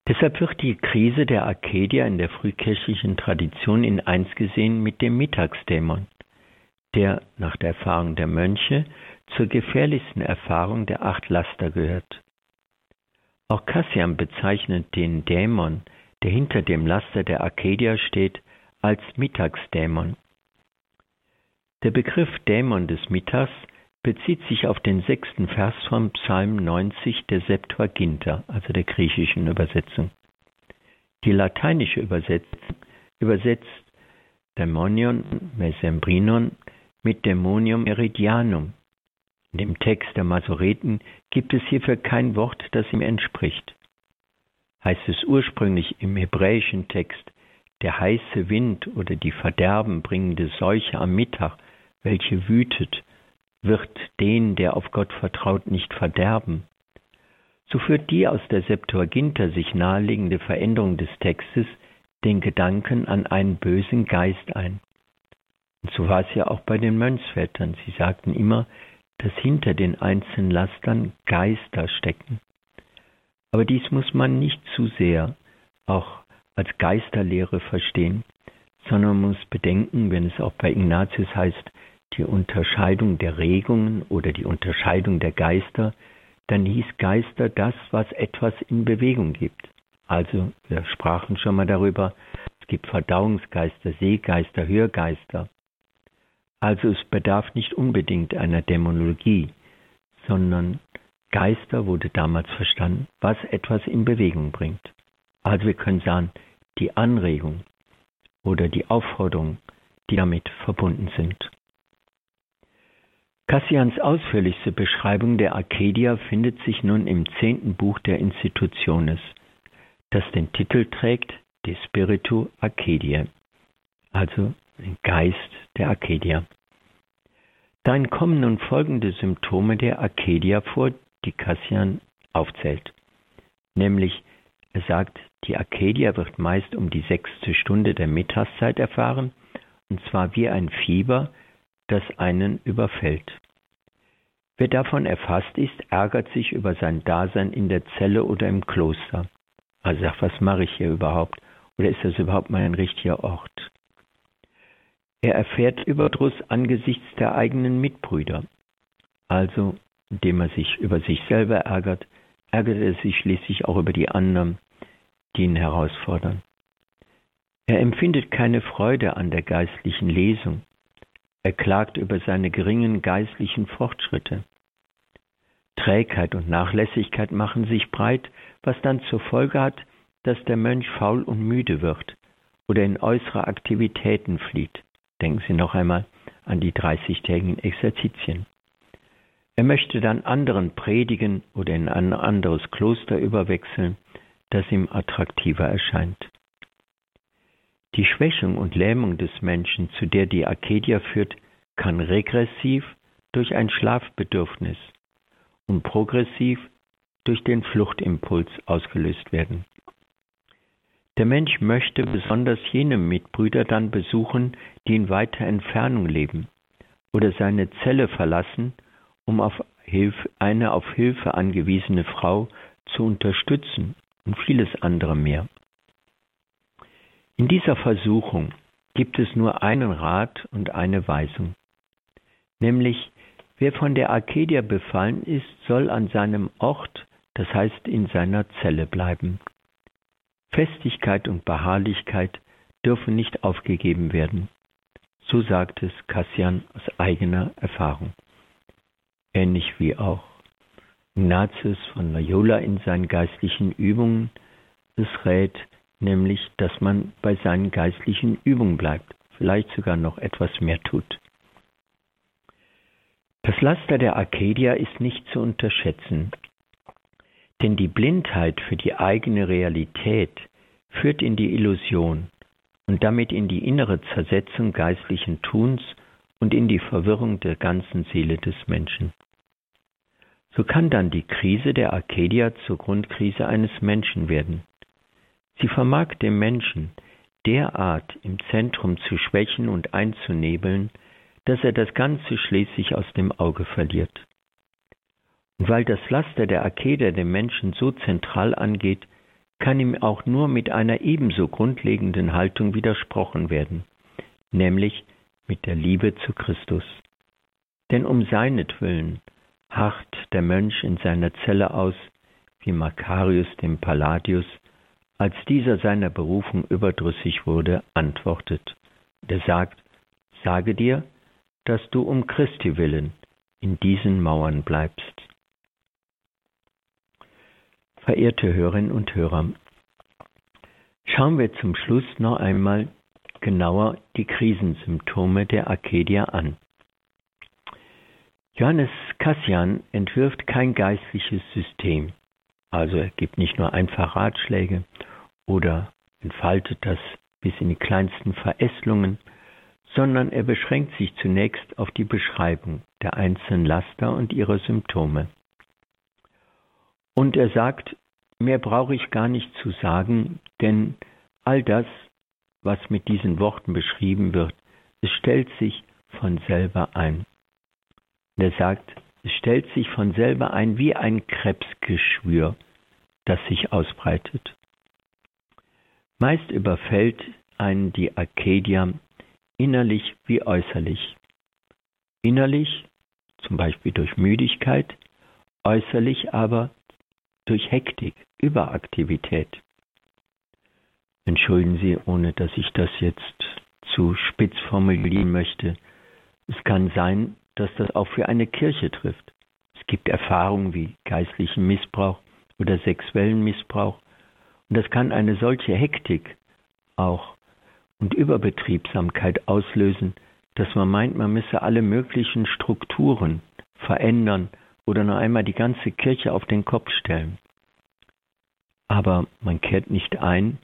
Deshalb wird die Krise der Arcadia in der frühkirchlichen Tradition in eins gesehen mit dem Mittagsdämon, der nach der Erfahrung der Mönche zur gefährlichsten Erfahrung der acht Laster gehört. Auch Cassian bezeichnet den Dämon, der hinter dem Laster der Arcadia steht, als Mittagsdämon. Der Begriff Dämon des Mittags bezieht sich auf den sechsten Vers vom Psalm 90 der Septuaginta, also der griechischen Übersetzung. Die lateinische Übersetzung übersetzt Dämonion Mesembrinon mit Dämonium Meridianum, in dem Text der Masoreten gibt es hierfür kein Wort, das ihm entspricht. Heißt es ursprünglich im hebräischen Text der heiße Wind oder die verderbenbringende Seuche am Mittag, welche wütet, wird den, der auf Gott vertraut, nicht verderben. So führt die aus der Septuaginta sich naheliegende Veränderung des Textes den Gedanken an einen bösen Geist ein. Und so war es ja auch bei den Mönchsvätern. Sie sagten immer, dass hinter den einzelnen Lastern Geister stecken. Aber dies muss man nicht zu sehr auch als Geisterlehre verstehen, sondern muss bedenken, wenn es auch bei Ignatius heißt, die Unterscheidung der Regungen oder die Unterscheidung der Geister, dann hieß Geister das, was etwas in Bewegung gibt. Also wir sprachen schon mal darüber, es gibt Verdauungsgeister, Seegeister, Hörgeister. Also es bedarf nicht unbedingt einer Dämonologie, sondern Geister wurde damals verstanden, was etwas in Bewegung bringt. Also wir können sagen, die Anregung oder die Aufforderung, die damit verbunden sind. Cassians ausführlichste Beschreibung der Arcadia findet sich nun im zehnten Buch der Institutiones, das den Titel trägt De Spiritu Arcadiae, also Geist der Arcadia. Darin kommen nun folgende Symptome der Arcadia vor, die Cassian aufzählt. Nämlich, er sagt, die Arcadia wird meist um die sechste Stunde der Mittagszeit erfahren, und zwar wie ein Fieber, das einen überfällt. Wer davon erfasst ist, ärgert sich über sein Dasein in der Zelle oder im Kloster. Also sagt, was mache ich hier überhaupt? Oder ist das überhaupt mein richtiger Ort? Er erfährt Überdruss angesichts der eigenen Mitbrüder. Also, indem er sich über sich selber ärgert, ärgert er sich schließlich auch über die anderen, die ihn herausfordern. Er empfindet keine Freude an der geistlichen Lesung. Er klagt über seine geringen geistlichen Fortschritte. Trägheit und Nachlässigkeit machen sich breit, was dann zur Folge hat, dass der Mönch faul und müde wird oder in äußere Aktivitäten flieht. Denken Sie noch einmal an die 30-tägigen Exerzitien. Er möchte dann anderen predigen oder in ein anderes Kloster überwechseln, das ihm attraktiver erscheint. Die Schwächung und Lähmung des Menschen, zu der die Arcadia führt, kann regressiv durch ein Schlafbedürfnis und progressiv durch den Fluchtimpuls ausgelöst werden. Der Mensch möchte besonders jene Mitbrüder dann besuchen, die in weiter Entfernung leben, oder seine Zelle verlassen, um auf Hilfe, eine auf Hilfe angewiesene Frau zu unterstützen und vieles andere mehr. In dieser Versuchung gibt es nur einen Rat und eine Weisung, nämlich wer von der Arcadia befallen ist, soll an seinem Ort, das heißt in seiner Zelle bleiben. Festigkeit und Beharrlichkeit dürfen nicht aufgegeben werden. So sagt es Cassian aus eigener Erfahrung. Ähnlich wie auch Ignatius von Loyola in seinen geistlichen Übungen es rät, nämlich, dass man bei seinen geistlichen Übungen bleibt, vielleicht sogar noch etwas mehr tut. Das Laster der Arcadia ist nicht zu unterschätzen, denn die Blindheit für die eigene Realität führt in die Illusion und damit in die innere Zersetzung geistlichen Tuns und in die Verwirrung der ganzen Seele des Menschen. So kann dann die Krise der Arcadia zur Grundkrise eines Menschen werden. Sie vermag dem Menschen derart im Zentrum zu schwächen und einzunebeln, dass er das Ganze schließlich aus dem Auge verliert. Und weil das Laster der Arcadia dem Menschen so zentral angeht, kann ihm auch nur mit einer ebenso grundlegenden Haltung widersprochen werden, nämlich mit der Liebe zu Christus. Denn um seinetwillen harrt der Mönch in seiner Zelle aus, wie Macarius dem Palladius, als dieser seiner Berufung überdrüssig wurde, antwortet. Der sagt, sage dir, dass du um Christi willen in diesen Mauern bleibst. Verehrte Hörerinnen und Hörer, schauen wir zum Schluss noch einmal genauer die Krisensymptome der Arcadia an. Johannes Cassian entwirft kein geistliches System, also er gibt nicht nur einfach Ratschläge oder entfaltet das bis in die kleinsten Verästelungen, sondern er beschränkt sich zunächst auf die Beschreibung der einzelnen Laster und ihrer Symptome. Und er sagt, mehr brauche ich gar nicht zu sagen, denn all das, was mit diesen Worten beschrieben wird, es stellt sich von selber ein. Und er sagt, es stellt sich von selber ein wie ein Krebsgeschwür, das sich ausbreitet. Meist überfällt einen die Arcadia innerlich wie äußerlich. Innerlich zum Beispiel durch Müdigkeit, äußerlich aber durch Hektik, Überaktivität. Entschuldigen Sie, ohne dass ich das jetzt zu spitz formulieren möchte, es kann sein, dass das auch für eine Kirche trifft. Es gibt Erfahrungen wie geistlichen Missbrauch oder sexuellen Missbrauch. Und das kann eine solche Hektik auch und Überbetriebsamkeit auslösen, dass man meint, man müsse alle möglichen Strukturen verändern oder noch einmal die ganze Kirche auf den Kopf stellen. Aber man kehrt nicht ein,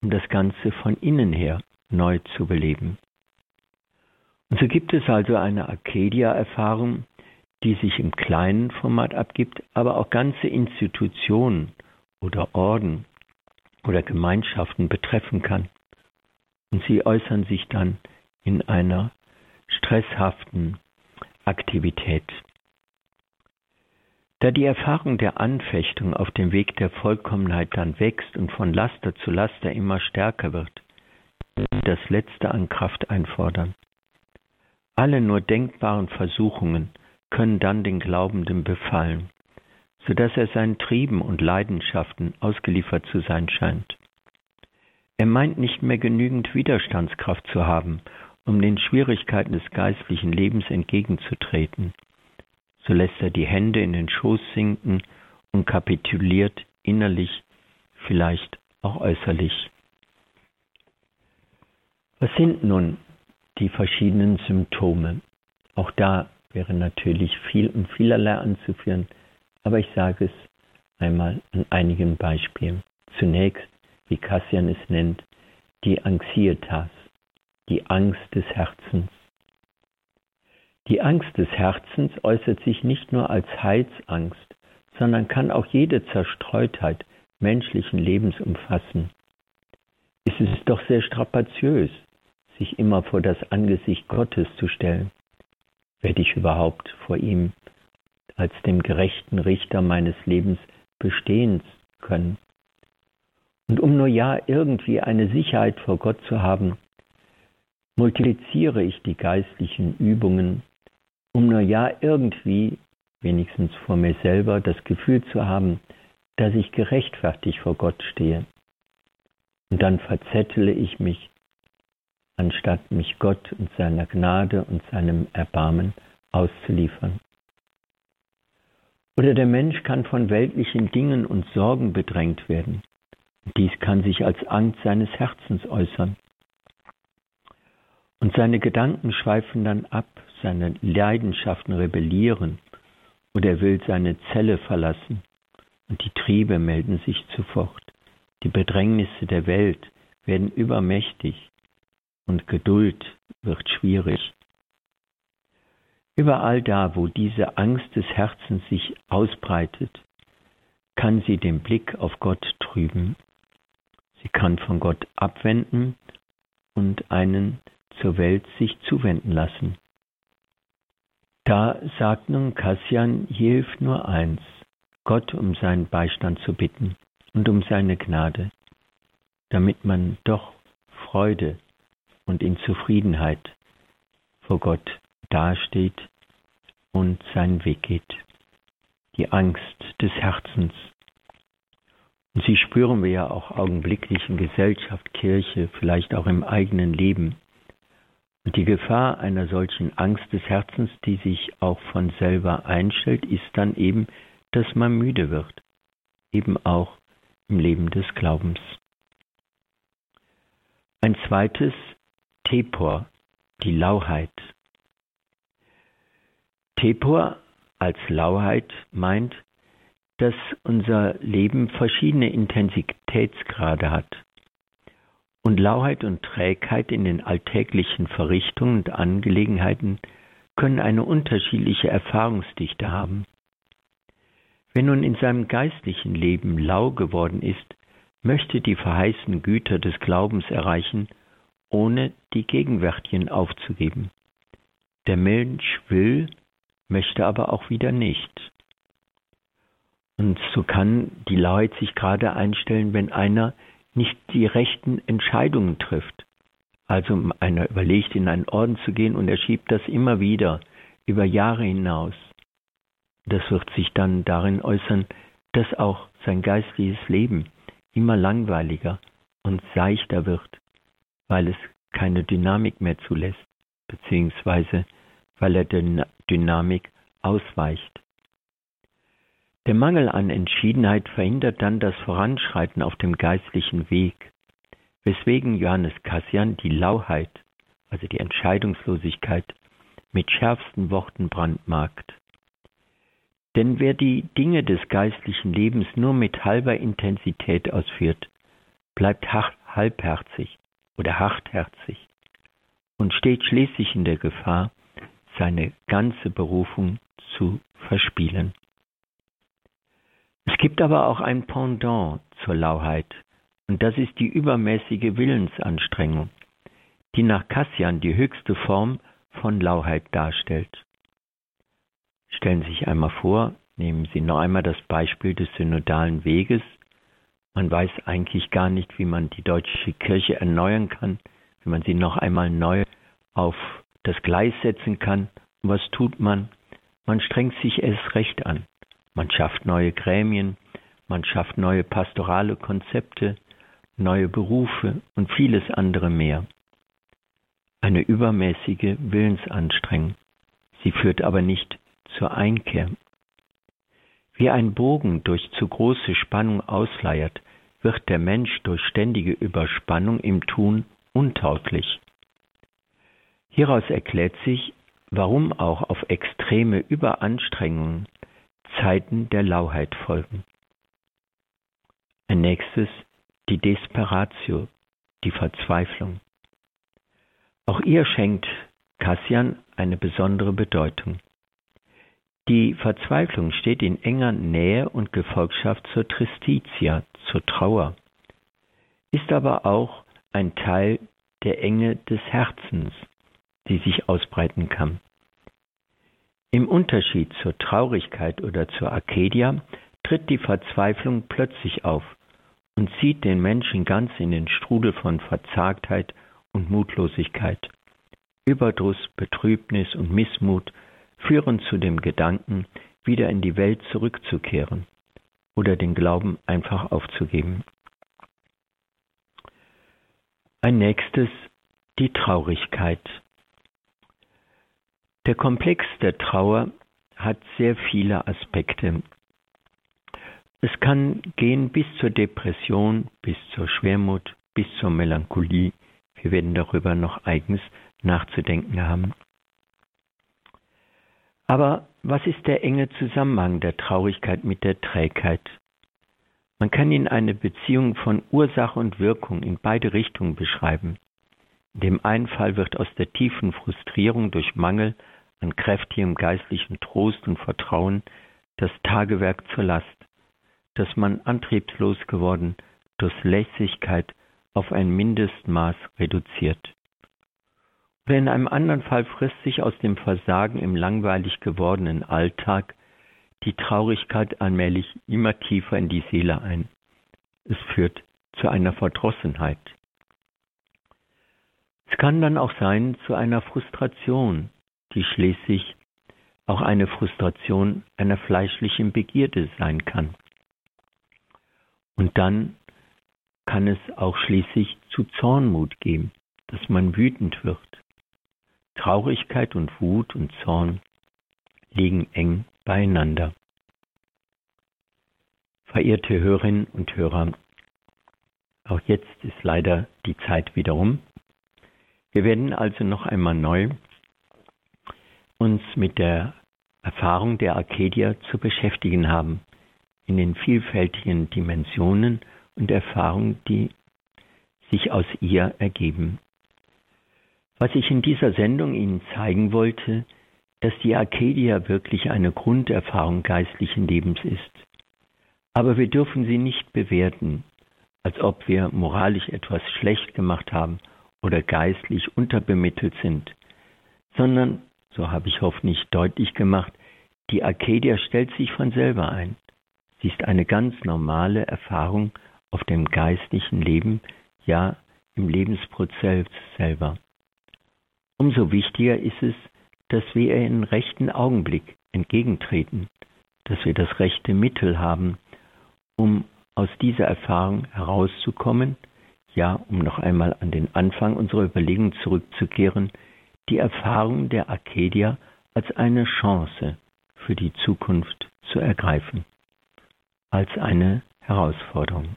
um das Ganze von innen her neu zu beleben. Und so gibt es also eine Arcadia-Erfahrung, die sich im kleinen Format abgibt, aber auch ganze Institutionen oder Orden oder Gemeinschaften betreffen kann. Und sie äußern sich dann in einer stresshaften Aktivität. Da die Erfahrung der Anfechtung auf dem Weg der Vollkommenheit dann wächst und von Laster zu Laster immer stärker wird, das Letzte an Kraft einfordern. Alle nur denkbaren Versuchungen können dann den Glaubenden befallen, so dass er seinen Trieben und Leidenschaften ausgeliefert zu sein scheint. Er meint nicht mehr genügend Widerstandskraft zu haben, um den Schwierigkeiten des geistlichen Lebens entgegenzutreten. So lässt er die Hände in den Schoß sinken und kapituliert innerlich, vielleicht auch äußerlich. Was sind nun die verschiedenen Symptome. Auch da wäre natürlich viel und vielerlei anzuführen, aber ich sage es einmal an einigen Beispielen. Zunächst, wie Cassian es nennt, die Anxietas, die Angst des Herzens. Die Angst des Herzens äußert sich nicht nur als Heilsangst, sondern kann auch jede Zerstreutheit menschlichen Lebens umfassen. Es ist doch sehr strapaziös, sich immer vor das Angesicht Gottes zu stellen. Werde ich überhaupt vor ihm als dem gerechten Richter meines Lebens bestehen können? Und um nur ja irgendwie eine Sicherheit vor Gott zu haben, multipliziere ich die geistlichen Übungen, um nur ja irgendwie, wenigstens vor mir selber, das Gefühl zu haben, dass ich gerechtfertigt vor Gott stehe. Und dann verzettle ich mich anstatt mich Gott und seiner Gnade und seinem Erbarmen auszuliefern. Oder der Mensch kann von weltlichen Dingen und Sorgen bedrängt werden. Dies kann sich als Angst seines Herzens äußern. Und seine Gedanken schweifen dann ab, seine Leidenschaften rebellieren, oder er will seine Zelle verlassen, und die Triebe melden sich sofort. Die Bedrängnisse der Welt werden übermächtig, und Geduld wird schwierig. Überall da, wo diese Angst des Herzens sich ausbreitet, kann sie den Blick auf Gott trüben. Sie kann von Gott abwenden und einen zur Welt sich zuwenden lassen. Da sagt nun Kassian, hier hilft nur eins, Gott um seinen Beistand zu bitten und um seine Gnade, damit man doch Freude und in Zufriedenheit vor Gott dasteht und seinen Weg geht. Die Angst des Herzens. Und sie spüren wir ja auch augenblicklich in Gesellschaft, Kirche, vielleicht auch im eigenen Leben. Die Gefahr einer solchen Angst des Herzens, die sich auch von selber einstellt, ist dann eben, dass man müde wird. Eben auch im Leben des Glaubens. Ein zweites Tepor, die Lauheit. Tepor als Lauheit meint, dass unser Leben verschiedene Intensitätsgrade hat. Und Lauheit und Trägheit in den alltäglichen Verrichtungen und Angelegenheiten können eine unterschiedliche Erfahrungsdichte haben. Wer nun in seinem geistlichen Leben lau geworden ist, möchte die verheißenen Güter des Glaubens erreichen, ohne die gegenwärtigen aufzugeben. Der Mensch will, möchte aber auch wieder nicht. Und so kann die Lauheit sich gerade einstellen, wenn einer nicht die rechten Entscheidungen trifft. Also einer überlegt, in einen Orden zu gehen und er schiebt das immer wieder über Jahre hinaus. Das wird sich dann darin äußern, dass auch sein geistliches Leben immer langweiliger und seichter wird, weil es keine Dynamik mehr zulässt, beziehungsweise weil er der Dynamik ausweicht. Der Mangel an Entschiedenheit verhindert dann das Voranschreiten auf dem geistlichen Weg, weswegen Johannes Cassian die Lauheit, also die Entscheidungslosigkeit, mit schärfsten Worten brandmarkt. Denn wer die Dinge des geistlichen Lebens nur mit halber Intensität ausführt, bleibt halbherzig oder hartherzig und steht schließlich in der Gefahr, seine ganze Berufung zu verspielen. Es gibt aber auch ein Pendant zur Lauheit, und das ist die übermäßige Willensanstrengung, die nach Cassian die höchste Form von Lauheit darstellt. Stellen Sie sich einmal vor, nehmen Sie noch einmal das Beispiel des synodalen Weges. Man weiß eigentlich gar nicht, wie man die deutsche Kirche erneuern kann, wie man sie noch einmal neu auf das Gleis setzen kann. Und was tut man? Man strengt sich erst recht an. Man schafft neue Gremien, man schafft neue pastorale Konzepte, neue Berufe und vieles andere mehr. Eine übermäßige Willensanstrengung. Sie führt aber nicht zur Einkehr. Wie ein Bogen durch zu große Spannung ausleiert, wird der Mensch durch ständige Überspannung im Tun untauglich. Hieraus erklärt sich, warum auch auf extreme Überanstrengungen Zeiten der Lauheit folgen. Ein nächstes die Desperatio, die Verzweiflung. Auch ihr schenkt Cassian eine besondere Bedeutung. Die Verzweiflung steht in enger Nähe und Gefolgschaft zur Tristitia, zur Trauer, ist aber auch ein Teil der Enge des Herzens, die sich ausbreiten kann. Im Unterschied zur Traurigkeit oder zur Arcadia tritt die Verzweiflung plötzlich auf und zieht den Menschen ganz in den Strudel von Verzagtheit und Mutlosigkeit. Überdruss, Betrübnis und Missmut führen zu dem Gedanken, wieder in die Welt zurückzukehren oder den Glauben einfach aufzugeben. Ein nächstes die Traurigkeit. Der Komplex der Trauer hat sehr viele Aspekte. Es kann gehen bis zur Depression, bis zur Schwermut, bis zur Melancholie. Wir werden darüber noch eigens nachzudenken haben. Aber was ist der enge Zusammenhang der Traurigkeit mit der Trägheit? Man kann ihn eine Beziehung von Ursache und Wirkung in beide Richtungen beschreiben. In dem einen Fall wird aus der tiefen Frustrierung durch Mangel an kräftigem geistlichen Trost und Vertrauen das Tagewerk zur Last, dass man antriebslos geworden durch Lässigkeit auf ein Mindestmaß reduziert. Oder in einem anderen Fall frisst sich aus dem Versagen im langweilig gewordenen Alltag die Traurigkeit allmählich immer tiefer in die Seele ein. Es führt zu einer Verdrossenheit. Es kann dann auch sein zu einer Frustration, die schließlich auch eine Frustration einer fleischlichen Begierde sein kann. Und dann kann es auch schließlich zu Zornmut geben, dass man wütend wird. Traurigkeit und Wut und Zorn liegen eng beieinander. Verehrte Hörerinnen und Hörer, auch jetzt ist leider die Zeit wiederum. Wir werden also noch einmal neu uns mit der Erfahrung der Arcadia zu beschäftigen haben, in den vielfältigen Dimensionen und Erfahrungen, die sich aus ihr ergeben. Was ich in dieser Sendung Ihnen zeigen wollte, dass die Arcadia wirklich eine Grunderfahrung geistlichen Lebens ist. Aber wir dürfen sie nicht bewerten, als ob wir moralisch etwas schlecht gemacht haben oder geistlich unterbemittelt sind, sondern, so habe ich hoffentlich deutlich gemacht, die Arcadia stellt sich von selber ein. Sie ist eine ganz normale Erfahrung auf dem geistlichen Leben, ja im Lebensprozess selber. Umso wichtiger ist es, dass wir ihr in rechten Augenblick entgegentreten, dass wir das rechte Mittel haben, um aus dieser Erfahrung herauszukommen, ja, um noch einmal an den Anfang unserer Überlegung zurückzukehren, die Erfahrung der Arcadia als eine Chance für die Zukunft zu ergreifen, als eine Herausforderung.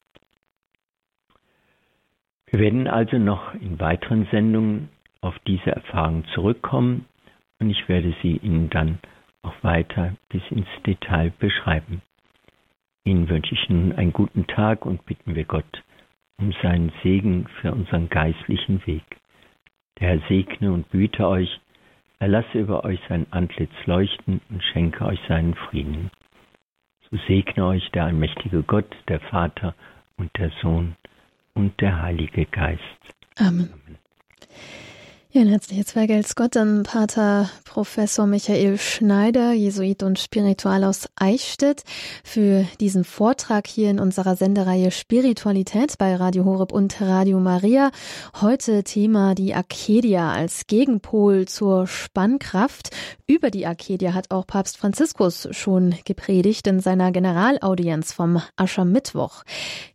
Wir werden also noch in weiteren Sendungen auf diese Erfahrung zurückkommen und ich werde sie Ihnen dann auch weiter bis ins Detail beschreiben. Ihnen wünsche ich nun einen guten Tag und bitten wir Gott um seinen Segen für unseren geistlichen Weg. Der Herr segne und büte euch, er lasse über euch sein Antlitz leuchten und schenke euch seinen Frieden. So segne euch der allmächtige Gott, der Vater und der Sohn und der Heilige Geist. Amen. Amen. Ja, ein herzliches Vergelt's Gott an Pater Professor Michael Schneider, Jesuit und Spiritual aus Eichstätt, für diesen Vortrag hier in unserer Sendereihe Spiritualität bei Radio Horeb und Radio Maria. Heute Thema die Arcadia als Gegenpol zur Spannkraft. Über die Arcadia hat auch Papst Franziskus schon gepredigt in seiner Generalaudienz vom Aschermittwoch.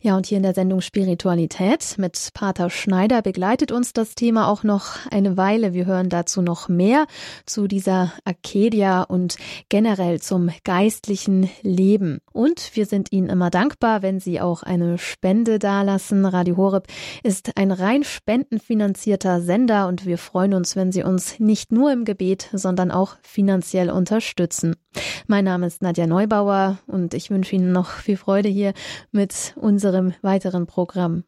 Ja, und hier in der Sendung Spiritualität mit Pater Schneider begleitet uns das Thema auch noch eine eine Weile. Wir hören dazu noch mehr zu dieser Arcadia und generell zum geistlichen Leben. Und wir sind Ihnen immer dankbar, wenn Sie auch eine Spende dalassen. Radio Horeb ist ein rein spendenfinanzierter Sender und wir freuen uns, wenn Sie uns nicht nur im Gebet, sondern auch finanziell unterstützen. Mein Name ist Nadja Neubauer und ich wünsche Ihnen noch viel Freude hier mit unserem weiteren Programm.